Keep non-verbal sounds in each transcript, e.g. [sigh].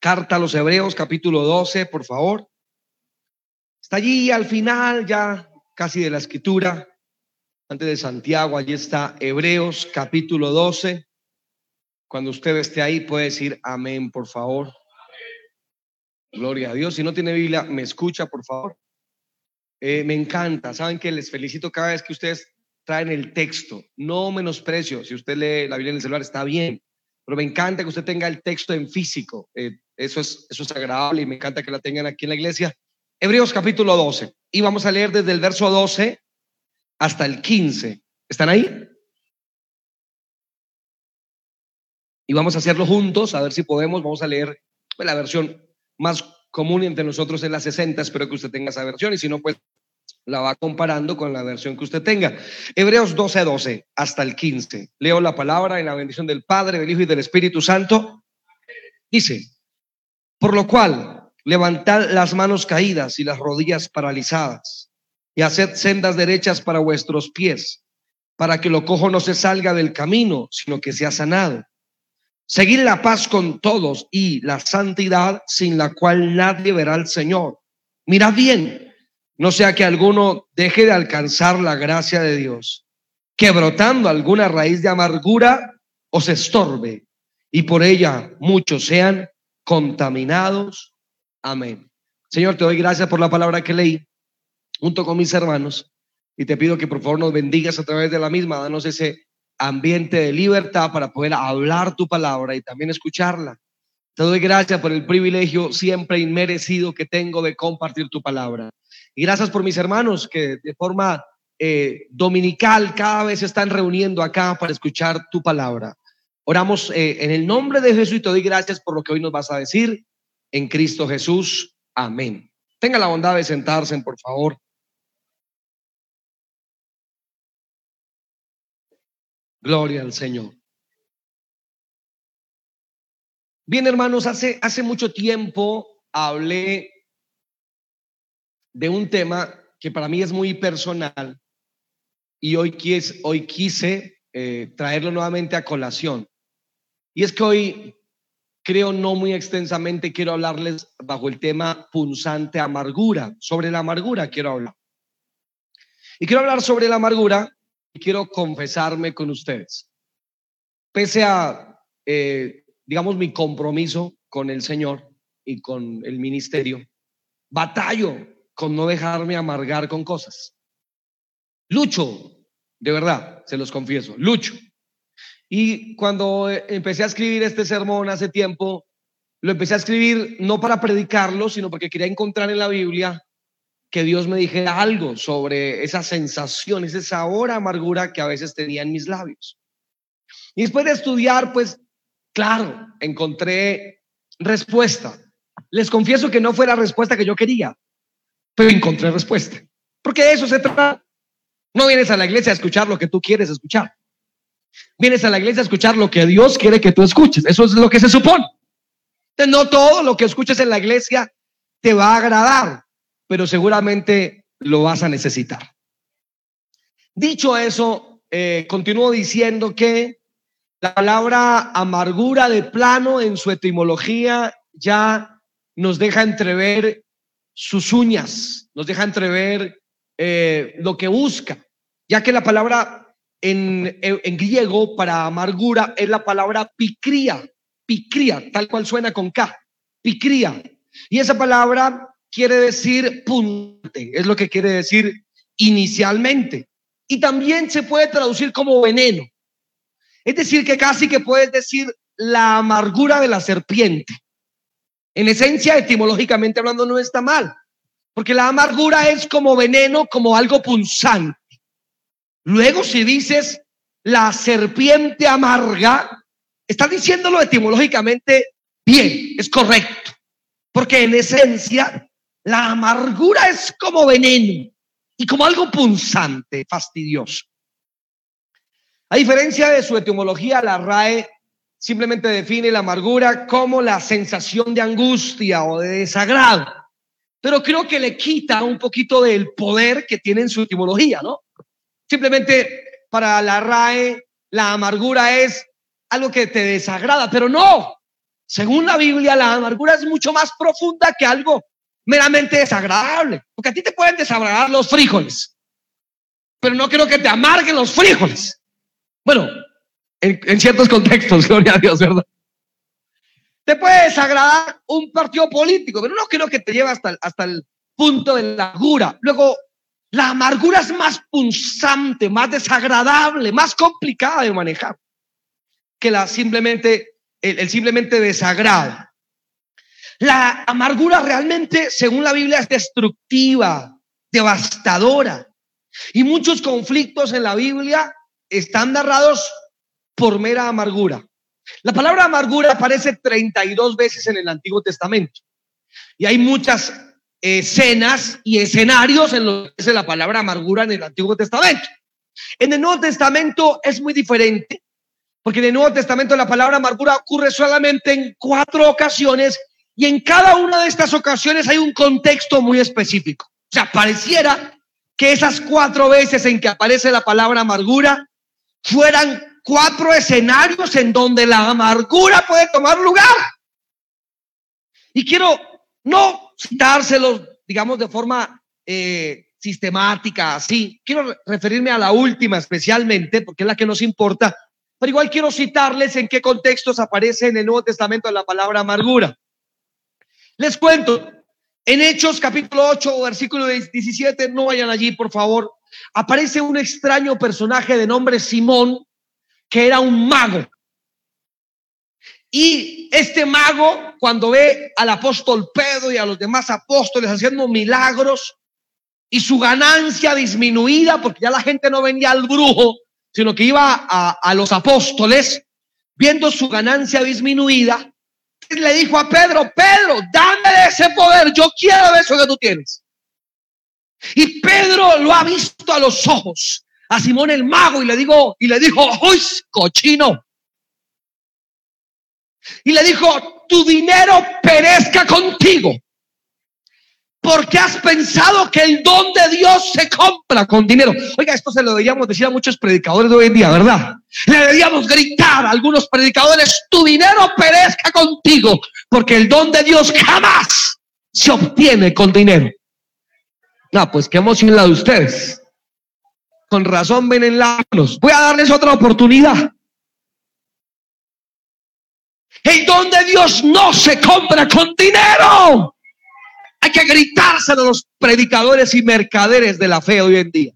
Carta a los Hebreos, capítulo 12, por favor. Está allí al final, ya casi de la escritura, antes de Santiago, allí está Hebreos, capítulo 12. Cuando usted esté ahí, puede decir amén, por favor. Gloria a Dios. Si no tiene Biblia, me escucha, por favor. Eh, me encanta. Saben que les felicito cada vez que ustedes traen el texto. No menosprecio. Si usted lee la Biblia en el celular, está bien. Pero me encanta que usted tenga el texto en físico. Eh, eso, es, eso es agradable y me encanta que la tengan aquí en la iglesia. Hebreos capítulo 12. Y vamos a leer desde el verso 12 hasta el 15. ¿Están ahí? Y vamos a hacerlo juntos, a ver si podemos. Vamos a leer pues, la versión más común entre nosotros es la 60. Espero que usted tenga esa versión y si no, pues la va comparando con la versión que usted tenga. Hebreos 12, 12 hasta el 15. Leo la palabra en la bendición del Padre, del Hijo y del Espíritu Santo. Dice, por lo cual, levantad las manos caídas y las rodillas paralizadas y haced sendas derechas para vuestros pies, para que lo cojo no se salga del camino, sino que sea sanado. Seguir la paz con todos y la santidad sin la cual nadie verá al Señor. Mirad bien no sea que alguno deje de alcanzar la gracia de Dios, que brotando alguna raíz de amargura os estorbe y por ella muchos sean contaminados. Amén. Señor, te doy gracias por la palabra que leí junto con mis hermanos y te pido que por favor nos bendigas a través de la misma, danos ese ambiente de libertad para poder hablar tu palabra y también escucharla. Te doy gracias por el privilegio siempre inmerecido que tengo de compartir tu palabra. Y gracias por mis hermanos que de forma eh, dominical cada vez se están reuniendo acá para escuchar tu palabra. Oramos eh, en el nombre de Jesús y te doy gracias por lo que hoy nos vas a decir en Cristo Jesús. Amén. Tenga la bondad de sentarse, por favor. Gloria al Señor. Bien, hermanos, hace, hace mucho tiempo hablé de un tema que para mí es muy personal y hoy, quise, hoy quise eh, traerlo nuevamente a colación. Y es que hoy, creo no muy extensamente, quiero hablarles bajo el tema punzante amargura. Sobre la amargura quiero hablar. Y quiero hablar sobre la amargura y quiero confesarme con ustedes. Pese a, eh, digamos, mi compromiso con el Señor y con el ministerio, batallo con no dejarme amargar con cosas. Lucho, de verdad, se los confieso, lucho. Y cuando eh, empecé a escribir este sermón hace tiempo, lo empecé a escribir no para predicarlo, sino porque quería encontrar en la Biblia que Dios me dijera algo sobre esa sensación, ese sabor amargura que a veces tenía en mis labios. Y después de estudiar, pues, claro, encontré respuesta. Les confieso que no fue la respuesta que yo quería, encontré respuesta. Porque de eso se trata. No vienes a la iglesia a escuchar lo que tú quieres escuchar. Vienes a la iglesia a escuchar lo que Dios quiere que tú escuches. Eso es lo que se supone. Entonces, no todo lo que escuches en la iglesia te va a agradar, pero seguramente lo vas a necesitar. Dicho eso, eh, continúo diciendo que la palabra amargura de plano en su etimología ya nos deja entrever sus uñas, nos deja entrever eh, lo que busca, ya que la palabra en, en, griego para amargura es la palabra picría, picría, tal cual suena con K, picría. Y esa palabra quiere decir punte, es lo que quiere decir inicialmente. Y también se puede traducir como veneno. Es decir, que casi que puedes decir la amargura de la serpiente. En esencia, etimológicamente hablando, no está mal, porque la amargura es como veneno, como algo punzante. Luego, si dices la serpiente amarga, estás diciéndolo etimológicamente bien, es correcto, porque en esencia la amargura es como veneno y como algo punzante, fastidioso. A diferencia de su etimología, la RAE simplemente define la amargura como la sensación de angustia o de desagrado. Pero creo que le quita un poquito del poder que tiene en su etimología, ¿no? Simplemente para la RAE, la amargura es algo que te desagrada, pero no. según la Biblia, la amargura es mucho más profunda que algo meramente desagradable. Porque a ti te pueden desagradar los frijoles, pero no quiero que te amarguen los frijoles. Bueno, en, ciertos contextos, [laughs] gloria a Dios, ¿verdad? Te puede desagradar un partido político, pero no creo que te lleve hasta, hasta el punto de la amargura. Luego, la amargura es más punzante, más desagradable, más complicada de manejar que la simplemente, el simplemente desagrado. La amargura realmente, según la Biblia, es destructiva, devastadora. Y muchos conflictos en la Biblia están narrados por mera amargura. La palabra amargura aparece 32 veces en el Antiguo Testamento. Y hay muchas escenas y escenarios en los que dice la palabra amargura en el Antiguo Testamento. En el Nuevo Testamento es muy diferente, porque en el Nuevo Testamento la palabra amargura ocurre solamente en cuatro ocasiones y en cada una de estas ocasiones hay un contexto muy específico. O sea, pareciera que esas cuatro veces en que aparece la palabra amargura fueran cuatro escenarios en donde la amargura puede tomar lugar. Y quiero no citárselos, digamos, de forma eh, sistemática, así. Quiero referirme a la última especialmente, porque es la que nos importa, pero igual quiero citarles en qué contextos aparece en el Nuevo Testamento la palabra amargura. Les cuento, en Hechos capítulo 8, versículo 17, no vayan allí, por favor, aparece un extraño personaje de nombre Simón, que era un mago. Y este mago, cuando ve al apóstol Pedro y a los demás apóstoles haciendo milagros y su ganancia disminuida, porque ya la gente no venía al brujo, sino que iba a, los apóstoles, viendo su ganancia disminuida, le dijo a Pedro, Pedro, dame ese poder, yo quiero eso que tú tienes. Y Pedro lo ha visto a los ojos, a Simón el mago, y le digo, y le dijo, ¡Uy, cochino! Y le dijo, tu dinero perezca contigo porque has pensado que el don de Dios se compra con dinero. Oiga, esto se lo deberíamos decir a muchos predicadores de hoy en día, ¿verdad? Le deberíamos gritar a algunos predicadores, tu dinero perezca contigo, porque el don de Dios jamás se obtiene con dinero. No, pues qué emoción la de ustedes. Con razón ven en manos. Voy a darles otra oportunidad. El don de Dios no se compra con dinero. Hay que gritárselo a los predicadores y mercaderes de la fe hoy en día.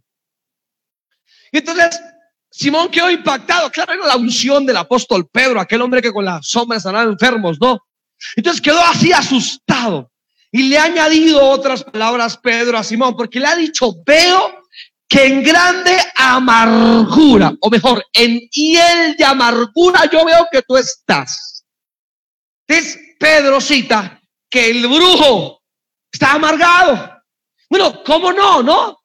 Y entonces Simón quedó impactado. Claro, era la unción del apóstol Pedro, aquel hombre que con las sombras sanaba enfermos, ¿no? Entonces quedó así asustado. Y le ha añadido otras palabras Pedro a Simón, porque le ha dicho, veo que en grande amargura, o mejor, en hiel de amargura yo veo que tú estás. Entonces Pedro cita que el brujo está amargado. Bueno, ¿cómo no? ¿No?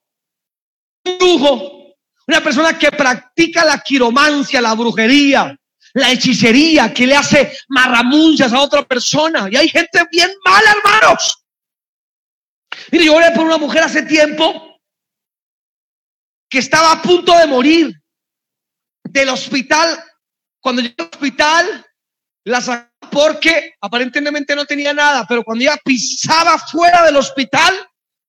Un brujo, una persona que practica la quiromancia, la brujería, la hechicería, que le hace marramuncias a otra persona. Y hay gente bien mala, hermanos. Mire, yo oré por una mujer hace tiempo que estaba a punto de morir del hospital. Cuando llegó al hospital, la porque aparentemente no tenía nada, pero cuando ella pisaba fuera del hospital,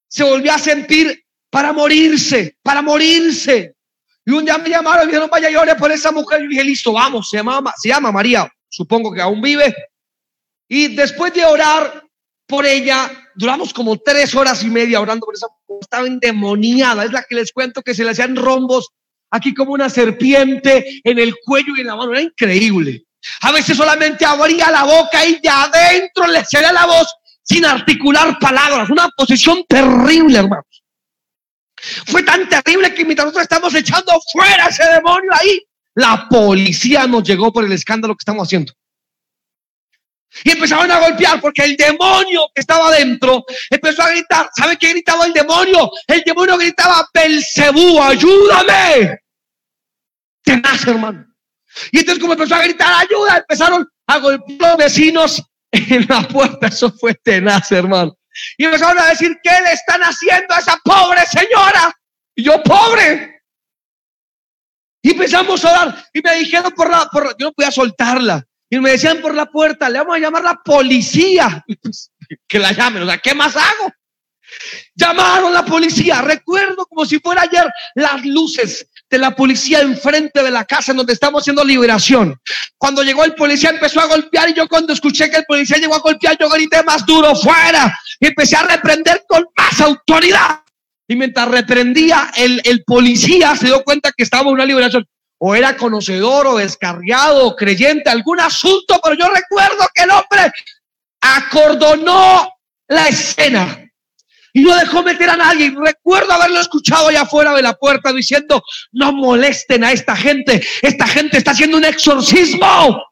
se volvió a sentir para morirse, para morirse. Y un día me llamaron y me dijeron, vaya, llore por esa mujer. Y dije, listo, vamos, se, llama, se llama María, supongo que aún vive. Y después de orar por ella, duramos como tres horas y media orando por esa mujer. Estaba endemoniada, es la que les cuento que se le hacían rombos aquí como una serpiente en el cuello y en la mano. Era increíble. A veces solamente abría la boca y de adentro le salía la voz sin articular palabras. Una posición terrible, hermanos. Fue tan terrible que mientras nosotros estamos echando fuera ese demonio ahí, la policía nos llegó por el escándalo que estamos haciendo. Y empezaron a golpear porque el demonio que estaba adentro empezó a gritar. ¿Sabe qué gritaba el demonio? El demonio gritaba, Belcebú, ayúdame. Tenaz, hermano. Y entonces como empezó a gritar ayuda, empezaron a golpear los vecinos en la puerta. Eso fue tenaz, hermano. Y empezaron a decir, ¿qué le están haciendo a esa pobre señora? Y yo, pobre. Y empezamos a orar. Y me dijeron por la, por yo no podía soltarla. Y me decían por la puerta, le vamos a llamar la policía. Pues, que la llamen, o sea, ¿qué más hago? Llamaron la policía. Recuerdo como si fuera ayer las luces de la policía enfrente de la casa en donde estamos haciendo liberación. Cuando llegó el policía empezó a golpear y yo cuando escuché que el policía llegó a golpear yo grité más duro fuera y empecé a reprender con más autoridad. Y mientras reprendía, el, el policía se dio cuenta que estaba en una liberación. O era conocedor o descarriado o creyente, algún asunto, pero yo recuerdo que el hombre acordonó la escena y no dejó meter a nadie. Recuerdo haberlo escuchado allá afuera de la puerta diciendo, no molesten a esta gente, esta gente está haciendo un exorcismo.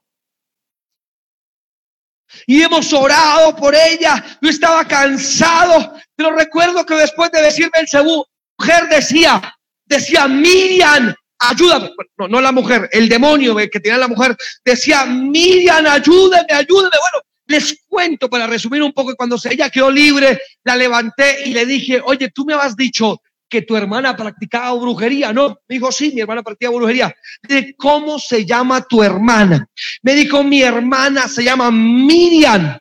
Y hemos orado por ella. Yo estaba cansado, pero recuerdo que después de decirme el segundo, mujer decía, decía, Miriam, ayúdame. No, no la mujer, el demonio que tenía la mujer decía, Miriam, ayúdame, ayúdame. Bueno, les cuento para resumir un poco, cuando ella quedó libre, la levanté y le dije, oye, tú me has dicho que tu hermana practicaba brujería, ¿no? Me dijo, sí, mi hermana practicaba brujería. ¿De cómo se llama tu hermana? Me dijo, mi hermana se llama Miriam,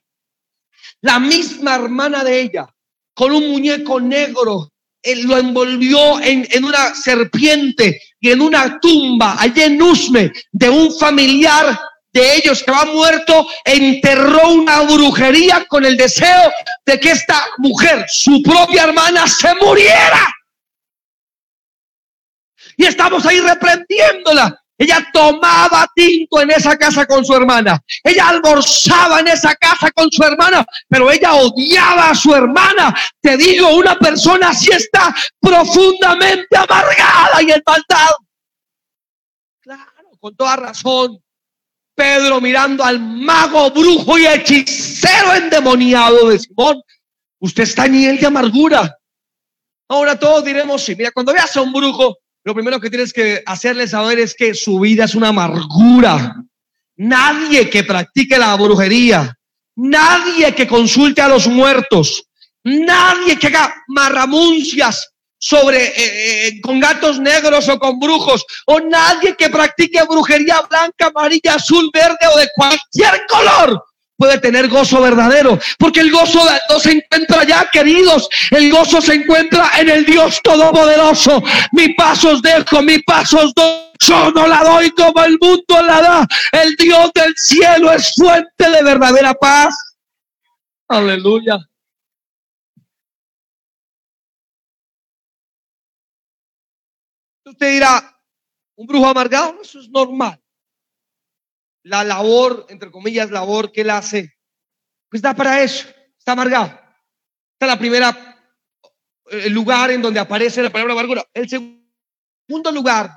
la misma hermana de ella, con un muñeco negro. Él lo envolvió en, en una serpiente y en una tumba allá en Usme de un familiar de ellos que va muerto enterró una brujería con el deseo de que esta mujer, su propia hermana, se muriera. Y estamos ahí reprendiéndola. Ella tomaba tinto en esa casa con su hermana. Ella almorzaba en esa casa con su hermana, pero ella odiaba a su hermana. Te digo, una persona así está profundamente amargada y maldad. Claro, con toda razón. Pedro mirando al mago, brujo y hechicero endemoniado de Simón. Usted está en nivel de amargura. Ahora todos diremos, sí, mira, cuando veas a un brujo, lo primero que tienes que hacerle saber es que su vida es una amargura. Nadie que practique la brujería, nadie que consulte a los muertos, nadie que haga marramuncias, sobre eh, eh, con gatos negros o con brujos o nadie que practique brujería blanca, amarilla, azul, verde o de cualquier color puede tener gozo verdadero, porque el gozo no se encuentra ya, queridos, el gozo se encuentra en el Dios Todopoderoso. Mi paso os dejo, mi paso os doy. Yo no la doy como el mundo la da. El Dios del cielo es fuente de verdadera paz. Aleluya. Usted dirá, un brujo amargado, eso es normal. La labor, entre comillas, labor que él hace, pues da para eso, está amargado. Está la primera, el lugar en donde aparece la palabra amargura. El segundo lugar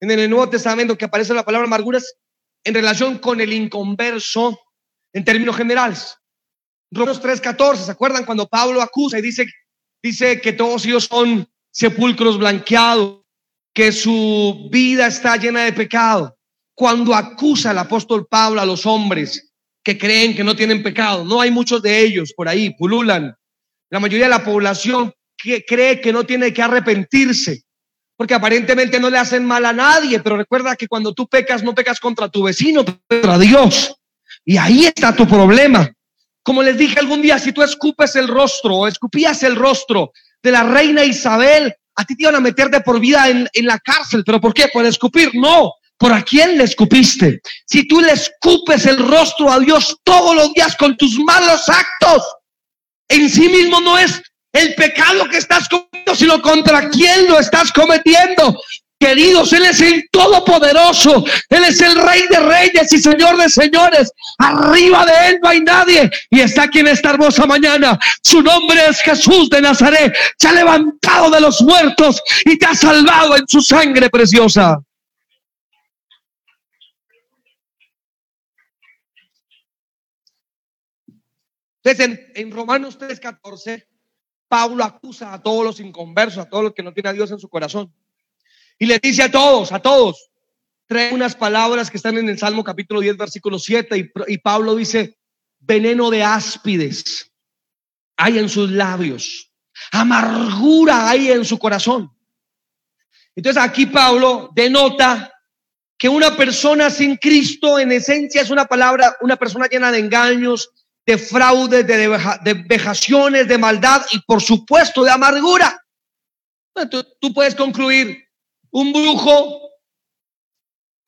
en el Nuevo Testamento que aparece la palabra amargura es en relación con el inconverso en términos generales. Romanos 3:14, ¿se acuerdan cuando Pablo acusa y dice, dice que todos ellos son sepulcros blanqueados? que su vida está llena de pecado. Cuando acusa el apóstol Pablo a los hombres que creen que no tienen pecado, no hay muchos de ellos por ahí, pululan. La mayoría de la población que cree que no tiene que arrepentirse, porque aparentemente no le hacen mal a nadie, pero recuerda que cuando tú pecas, no pecas contra tu vecino, contra Dios. Y ahí está tu problema. Como les dije algún día, si tú escupes el rostro o escupías el rostro de la reina Isabel, a ti te iban a meter de por vida en, la cárcel. ¿Pero por qué? ¿Por escupir? No. ¿Por a quién le escupiste? Si tú le escupes el rostro a Dios todos los días con tus malos actos, en sí mismo no es el pecado que estás cometiendo, sino contra quién lo estás cometiendo. Queridos, Él es el Todopoderoso, Él es el Rey de Reyes y Señor de Señores. Arriba de Él no hay nadie y está aquí en esta hermosa mañana. Su nombre es Jesús de Nazaret. Se ha levantado de los muertos y te ha salvado en su sangre preciosa. Entonces, en, Romanos 3:14, Pablo acusa a todos los inconversos, a todos los que no tienen a Dios en su corazón. Y le dice a todos, a todos, trae unas palabras que están en el Salmo capítulo 10, versículo 7, y, y Pablo dice, veneno de áspides hay en sus labios, amargura hay en su corazón. Entonces aquí Pablo denota que una persona sin Cristo en esencia es una palabra, una persona llena de engaños, de fraudes, de, de vejaciones, de maldad y por supuesto de amargura. Tú, tú puedes concluir, un brujo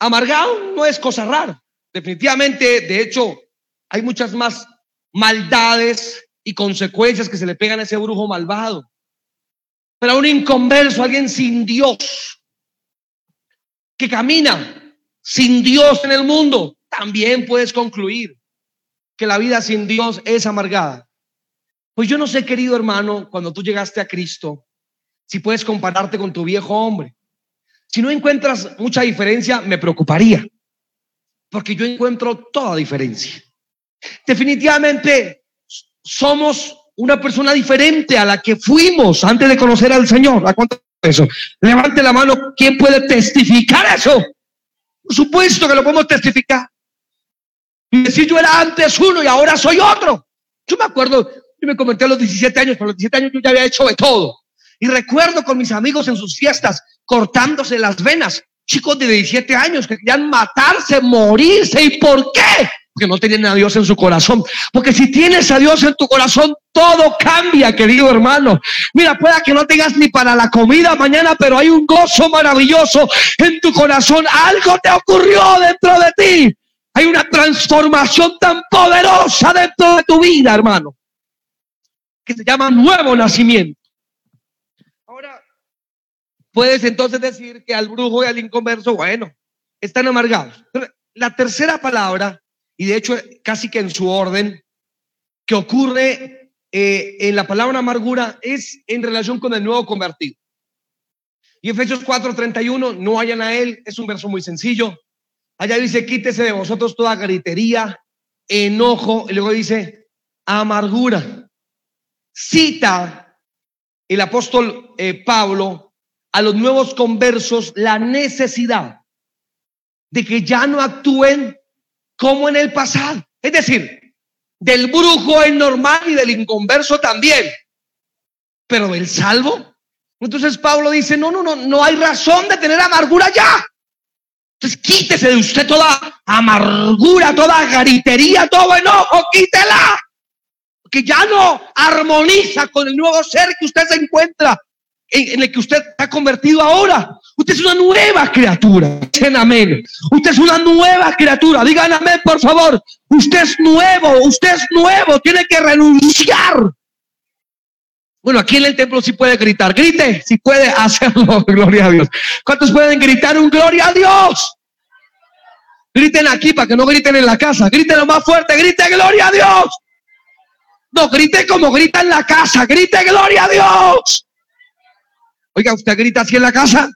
amargado no es cosa rara. Definitivamente, de hecho, hay muchas más maldades y consecuencias que se le pegan a ese brujo malvado. Pero a un inconverso, alguien sin Dios, que camina sin Dios en el mundo, también puedes concluir que la vida sin Dios es amargada. Pues yo no sé, querido hermano, cuando tú llegaste a Cristo, si puedes compararte con tu viejo hombre. Si no encuentras mucha diferencia, me preocuparía, porque yo encuentro toda diferencia. Definitivamente somos una persona diferente a la que fuimos antes de conocer al Señor. ¿A cuánto eso? Levante la mano, ¿quién puede testificar eso? Por supuesto que lo podemos testificar. Y decir yo era antes uno y ahora soy otro. Yo me acuerdo, yo me comenté a los 17 años, pero los 17 años yo ya había hecho de todo. Y recuerdo con mis amigos en sus fiestas cortándose las venas. Chicos de 17 años que querían matarse, morirse. ¿Y por qué? Porque no tienen a Dios en su corazón. Porque si tienes a Dios en tu corazón, todo cambia, querido hermano. Mira, pueda que no tengas ni para la comida mañana, pero hay un gozo maravilloso en tu corazón. Algo te ocurrió dentro de ti. Hay una transformación tan poderosa dentro de tu vida, hermano, que se llama nuevo nacimiento. Ahora, puedes entonces decir que al brujo y al inconverso, bueno, están amargados. la tercera palabra y de hecho casi que en su orden, que ocurre eh, en la palabra amargura es en relación con el nuevo convertido. Y Efesios 4:31, no hayan a él, es un verso muy sencillo. Allá dice, quítese de vosotros toda gritería, enojo, y luego dice, amargura. Cita el apóstol eh, Pablo a los nuevos conversos la necesidad de que ya no actúen como en el pasado. Es decir, del brujo es normal y del inconverso también. Pero del salvo. Entonces Pablo dice, no, no, no, no hay razón de tener amargura ya. Quítese de usted toda amargura, toda garitería, todo enojo, quítela. Que ya no armoniza con el nuevo ser que usted se encuentra, en, el que usted ha convertido ahora. Usted es una nueva criatura. Dicen amén. Usted es una nueva criatura. Digan por favor. Usted es nuevo. Usted es nuevo. Tiene que renunciar. Bueno, aquí en el templo sí puede gritar. Grite, si puede hacerlo. [laughs] Gloria a Dios. ¿Cuántos pueden gritar un gloria a Dios? Griten aquí para que no griten en la casa. Griten lo más fuerte. Grite gloria a Dios. No, grite como grita en la casa. Grite gloria a Dios. Oiga, ¿usted grita así en la casa?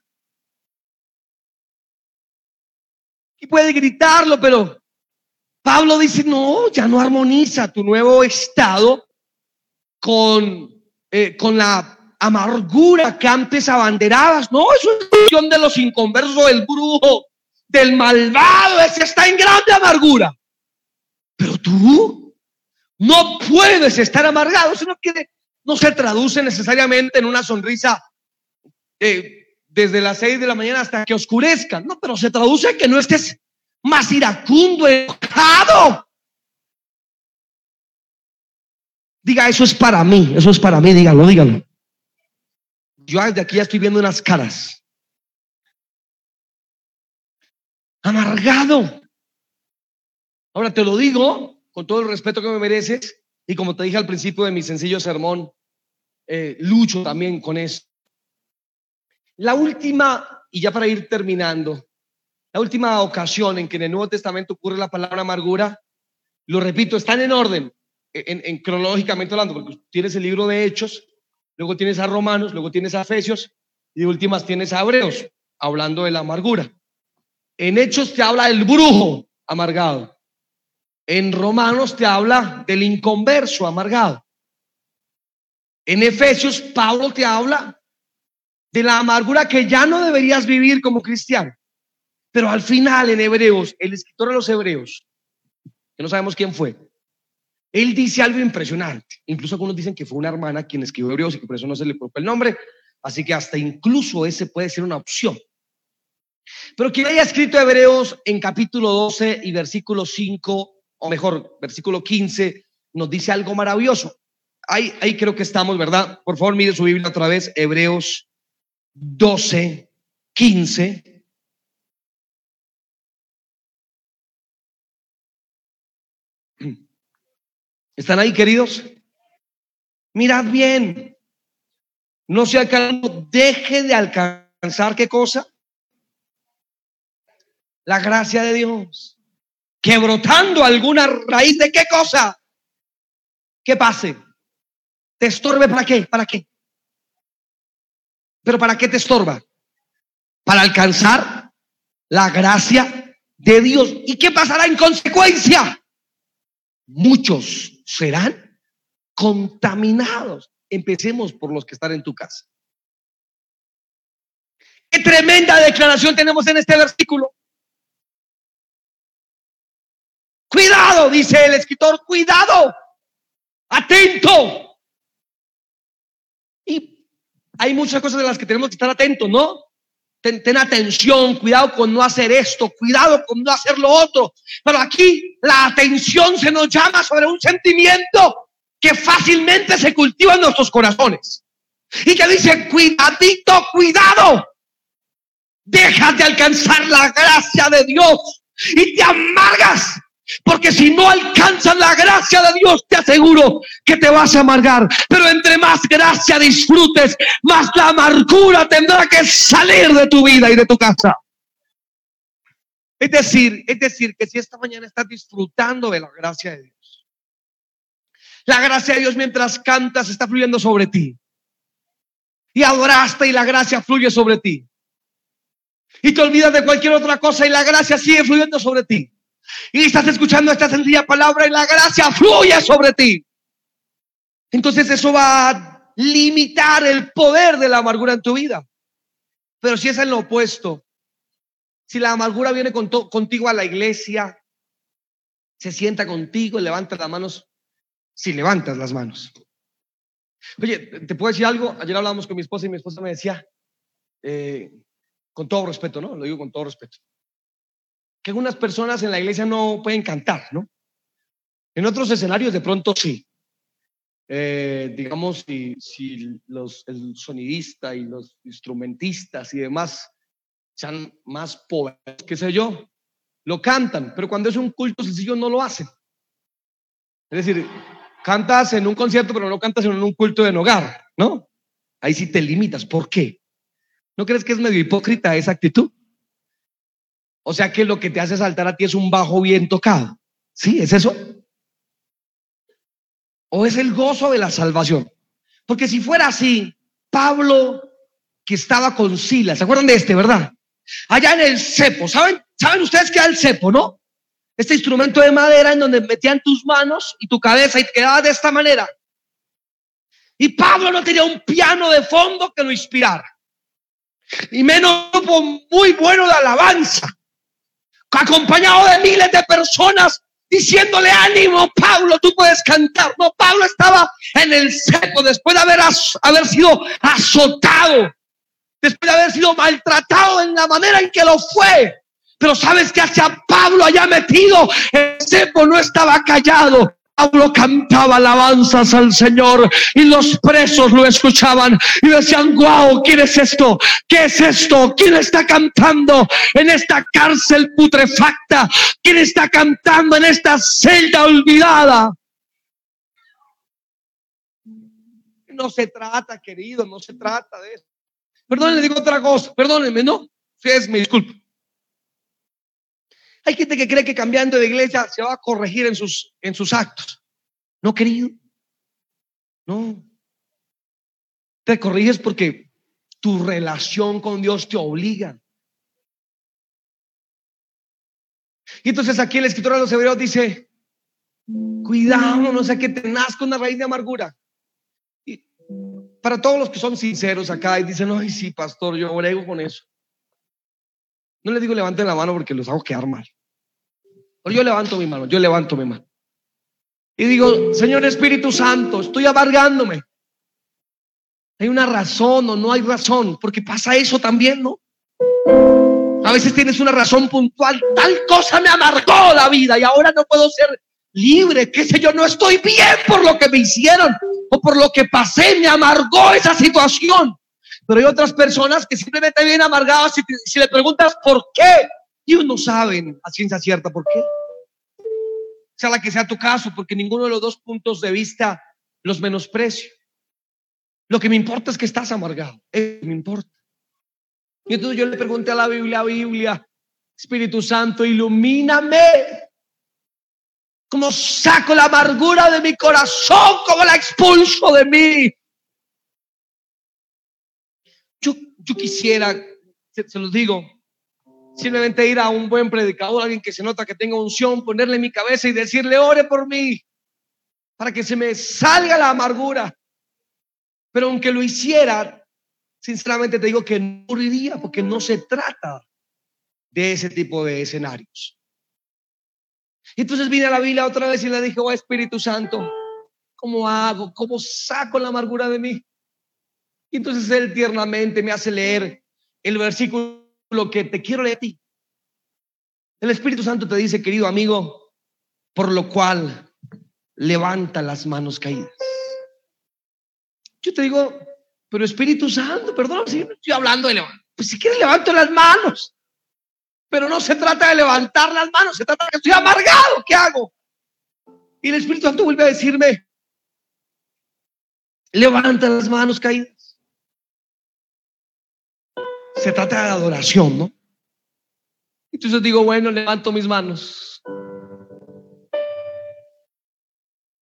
y puede gritarlo, pero Pablo dice, no, ya no armoniza tu nuevo estado con, eh, con la amargura que antes abanderabas. No, eso es cuestión de los inconversos, del brujo, del malvado, ese está en grande amargura. Pero tú no puedes estar amargado, eso no, quiere, no se traduce necesariamente en una sonrisa eh, desde las seis de la mañana hasta que oscurezca. No, pero se traduce que no estés más iracundo, enojado. Diga, eso es para mí, eso es para mí, dígalo, dígalo. Yo desde aquí ya estoy viendo unas caras. Amargado. Ahora te lo digo con todo el respeto que me mereces y como te dije al principio de mi sencillo sermón, eh, lucho también con eso. La última, y ya para ir terminando, la última ocasión en que en el Nuevo Testamento ocurre la palabra amargura, lo repito, están en orden, en, cronológicamente hablando, porque tienes el libro de Hechos, luego tienes a Romanos, luego tienes a Efesios y de últimas tienes a Hebreos, hablando de la amargura. En Hechos te habla del brujo amargado. En Romanos te habla del inconverso amargado. En Efesios, Pablo te habla de la amargura que ya no deberías vivir como cristiano. Pero al final en Hebreos, el escritor de los Hebreos, que no sabemos quién fue, él dice algo impresionante. Incluso algunos dicen que fue una hermana quien escribió Hebreos y que por eso no se le propone el nombre. Así que hasta incluso ese puede ser una opción. Pero quien haya escrito Hebreos en capítulo 12 y versículo 5, o mejor, versículo 15, nos dice algo maravilloso. Ahí, ahí creo que estamos, ¿verdad? Por favor, mire su Biblia otra vez, Hebreos 12, 15. ¿Están ahí, queridos? Mirad bien. No sea que deje de alcanzar qué cosa? La gracia de Dios. Que brotando alguna raíz de qué cosa? ¿Qué pase? ¿Te estorbe para qué? ¿Para qué? ¿Pero para qué te estorba? Para alcanzar la gracia de Dios. ¿Y qué pasará en consecuencia? Muchos serán contaminados. Empecemos por los que están en tu casa. Qué tremenda declaración tenemos en este versículo. Cuidado, dice el escritor, cuidado, atento. Y hay muchas cosas de las que tenemos que estar atentos, ¿no? Ten, atención, cuidado con no hacer esto, cuidado con no hacer lo otro. Pero aquí la atención se nos llama sobre un sentimiento que fácilmente se cultiva en nuestros corazones. Y que dice, cuidadito, cuidado. Deja de alcanzar la gracia de Dios y te amargas porque si no alcanzas la gracia de Dios, te aseguro que te vas a amargar. Pero entre más gracia disfrutes, más la amargura tendrá que salir de tu vida y de tu casa. Es decir, es decir, que si esta mañana estás disfrutando de la gracia de Dios, la gracia de Dios mientras cantas está fluyendo sobre ti. Y adoraste y la gracia fluye sobre ti. Y te olvidas de cualquier otra cosa y la gracia sigue fluyendo sobre ti y estás escuchando esta sencilla palabra y la gracia fluye sobre ti. Entonces eso va a limitar el poder de la amargura en tu vida. Pero si es en lo opuesto, si la amargura viene contigo a la iglesia, se sienta contigo, levanta las manos, si levantas las manos. Oye, ¿te puedo decir algo? Ayer hablábamos con mi esposa y mi esposa me decía, eh, con todo respeto, ¿no? Lo digo con todo respeto que algunas personas en la iglesia no pueden cantar, ¿no? En otros escenarios de pronto sí. Eh, digamos, si, los, el sonidista y los instrumentistas y demás sean más pobres, qué sé yo, lo cantan, pero cuando es un culto sencillo no lo hacen. Es decir, cantas en un concierto, pero no cantas en un culto de hogar, ¿no? Ahí sí te limitas. ¿Por qué? ¿No crees que es medio hipócrita esa actitud? O sea que lo que te hace saltar a ti es un bajo bien tocado. ¿Sí? ¿Es eso? ¿O es el gozo de la salvación? Porque si fuera así, Pablo, que estaba con Silas, ¿se acuerdan de este, verdad? Allá en el cepo, ¿saben? ¿Saben ustedes qué era el cepo, no? Este instrumento de madera en donde metían tus manos y tu cabeza y quedaba de esta manera. Y Pablo no tenía un piano de fondo que lo inspirara. Y menos un muy bueno de alabanza acompañado de miles de personas diciéndole ánimo, Pablo, tú puedes cantar. No, Pablo estaba en el seco después de haber, haber sido azotado, después de haber sido maltratado en la manera en que lo fue. Pero sabes que hacia Pablo haya metido, el seco no estaba callado, Pablo cantaba alabanzas al Señor y los presos lo escuchaban y decían, wow, ¿quién es esto? ¿Qué es esto? ¿Quién está cantando en esta cárcel putrefacta? ¿Quién está cantando en esta celda olvidada? No se trata, querido, no se trata de eso. Perdón, le digo otra cosa, perdónenme, ¿no? Ustedes me disculpen. Hay gente que cree que cambiando de iglesia se va a corregir en sus, en sus actos. No, querido. No. Te corriges porque tu relación con Dios te obliga. Y entonces aquí el escritor de los hebreos dice, cuidado, no sea que te nazca una raíz de amargura. Y para todos los que son sinceros acá y dicen, ay, sí, pastor, yo brego con eso. No les digo levanten la mano porque los hago quedar mal. Yo levanto mi mano, yo levanto mi mano. Y digo, Señor Espíritu Santo, estoy amargándome. Hay una razón o no hay razón, porque pasa eso también, ¿no? A veces tienes una razón puntual, tal cosa me amargó la vida y ahora no puedo ser libre, qué sé yo, no estoy bien por lo que me hicieron o por lo que pasé, me amargó esa situación. Pero hay otras personas que simplemente vienen amargadas si, si le preguntas por qué, ellos no saben a ciencia cierta por qué. Sea la que sea tu caso, porque ninguno de los dos puntos de vista los menosprecio. Lo que me importa es que estás amargado. Eso me importa. Y entonces yo le pregunté a la Biblia, Biblia, Espíritu Santo, ilumíname. ¿Cómo saco la amargura de mi corazón? ¿Cómo la expulso de mí? Yo, yo quisiera, se, se los digo, simplemente ir a un buen predicador, alguien que se nota que tenga unción, ponerle mi cabeza y decirle, ore por mí, para que se me salga la amargura. Pero aunque lo hiciera, sinceramente te digo que no moriría porque no se trata de ese tipo de escenarios. Y entonces vine a la Biblia otra vez y le dije, oh Espíritu Santo, ¿cómo hago? ¿Cómo saco la amargura de mí? Y entonces él tiernamente me hace leer el versículo que te quiero leer a ti. El Espíritu Santo te dice, querido amigo, por lo cual levanta las manos caídas. Yo te digo, pero Espíritu Santo, perdón, si estoy hablando de levantar. Pues si quieres levanto las manos. Pero no se trata de levantar las manos, se trata de que estoy amargado. ¿Qué hago? Y el Espíritu Santo vuelve a decirme, levanta las manos caídas. Se trata de adoración, ¿no? Entonces digo, bueno, levanto mis manos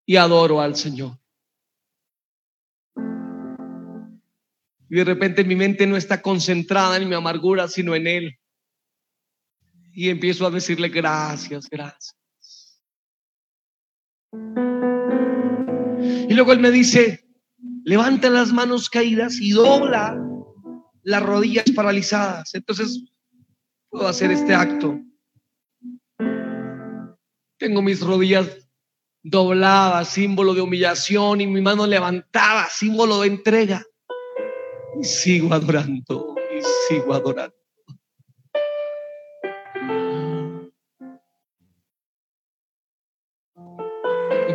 y adoro al Señor. Y de repente mi mente no está concentrada en mi amargura, sino en Él. Y empiezo a decirle gracias, gracias. Y luego Él me dice, levanta las manos caídas y dobla las rodillas paralizadas. Entonces puedo hacer este acto. Tengo mis rodillas dobladas, símbolo de humillación, y mi mano levantada, símbolo de entrega. Y sigo adorando, y sigo adorando.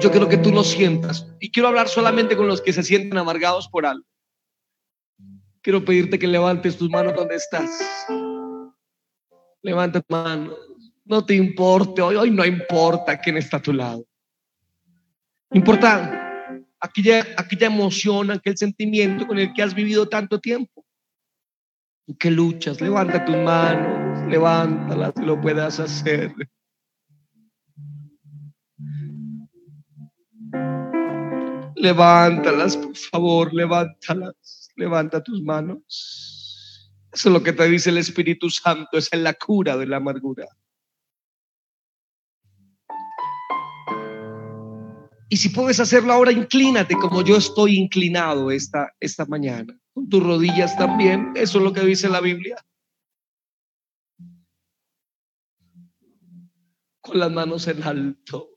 Yo quiero que tú lo sientas. Y quiero hablar solamente con los que se sienten amargados por algo. Quiero pedirte que levantes tus manos donde estás. Levanta tu mano. No te importe, hoy, hoy no importa quién está a tu lado. Importa aquella, aquella emoción, aquel sentimiento con el que has vivido tanto tiempo. Y que luchas, levanta tus manos, levántalas si lo puedas hacer. Levántalas, por favor, levántalas, levanta tus manos. Eso es lo que te dice el Espíritu Santo, es la cura de la amargura. Y si puedes hacerlo ahora, inclínate como yo estoy inclinado esta, esta mañana. Con tus rodillas también. Eso es lo que dice la Biblia. Con las manos en alto.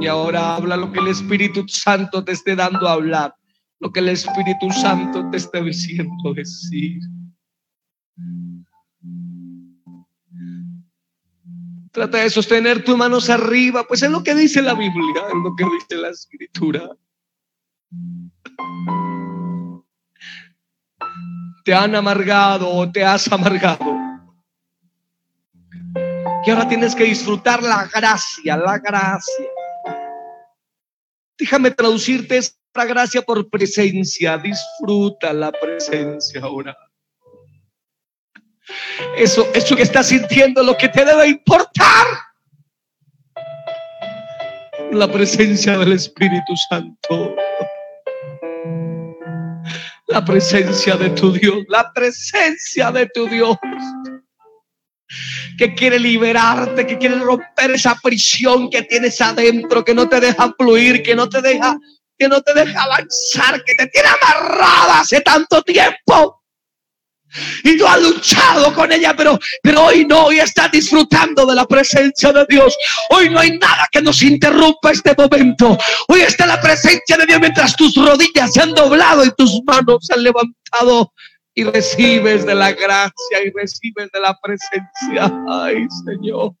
Y ahora habla lo que el Espíritu Santo te esté dando a hablar. Lo que el Espíritu Santo te esté diciendo decir. Trata de sostener tus manos arriba, pues es lo que dice la Biblia, es lo que dice la Escritura. Te han amargado o te has amargado. Y ahora tienes que disfrutar la gracia, la gracia. Déjame traducirte esta gracia por presencia. Disfruta la presencia ahora. Eso, eso que estás sintiendo, lo que te debe importar. La presencia del Espíritu Santo. La presencia de tu Dios. La presencia de tu Dios. Que quiere liberarte, que quiere romper esa prisión que tienes adentro, que no te deja fluir, que no te deja, que no te deja avanzar, que te tiene amarrada hace tanto tiempo. y tú has luchado con ella, pero, pero hoy no, hoy estás disfrutando de la presencia de Dios. Hoy no hay nada que nos interrumpa este momento. Hoy está la presencia de Dios mientras tus rodillas se han doblado y tus manos se han levantado y recibes de la gracia y recibes de la presencia. Ay, Señor.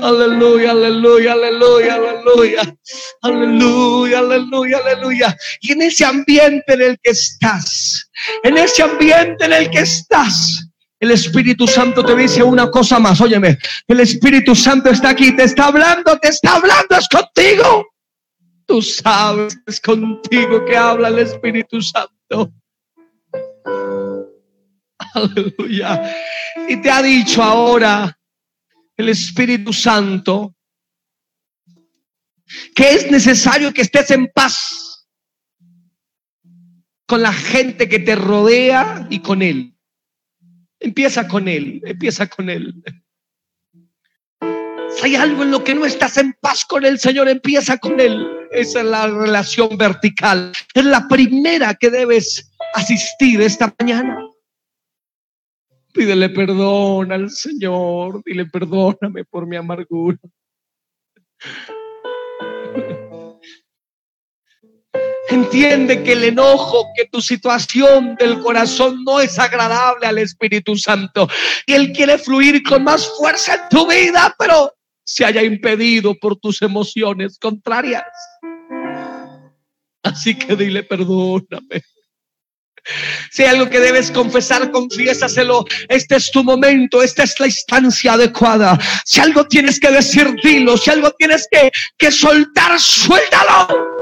Aleluya, aleluya, aleluya, aleluya. Aleluya, aleluya, aleluya. Y en ese ambiente en el que estás, en ese ambiente en el que estás, el Espíritu Santo te dice una cosa más. Óyeme, el Espíritu Santo está aquí, te está hablando, te está hablando, es contigo. Tú sabes, es contigo que habla el Espíritu Santo. Aleluya. Y te ha dicho ahora, el Espíritu Santo que es necesario que estés en paz con la gente que te rodea y con Él. Empieza con Él, empieza con Él. Si hay algo en lo que no estás en paz con el Señor, empieza con Él. Esa es la relación vertical. Es la primera que debes asistir esta mañana. Pídele perdón al Señor. Dile perdóname por mi amargura. [laughs] Entiende que el enojo, que tu situación del corazón no es agradable al Espíritu Santo. Y Él quiere fluir con más fuerza en tu vida, pero se haya impedido por tus emociones contrarias. Así que dile perdóname. Si hay algo que debes confesar, confiésaselo. Este es tu momento, esta es la instancia adecuada. Si algo tienes que decir, dilo. Si algo tienes que, que soltar, suéltalo.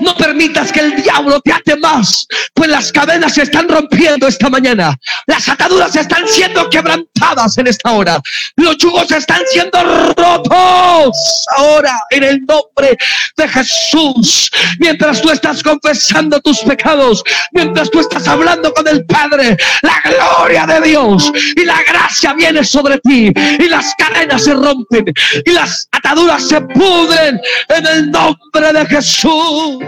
No permitas que el diablo te ate más, pues las cadenas se están rompiendo esta mañana. Las ataduras están siendo quebrantadas en esta hora. Los yugos están siendo rotos ahora en el nombre de Jesús. Mientras tú estás confesando tus pecados, mientras tú estás hablando con el Padre, la gloria de Dios y la gracia viene sobre ti y las cadenas se rompen y las ataduras se pudren en el nombre de Jesús.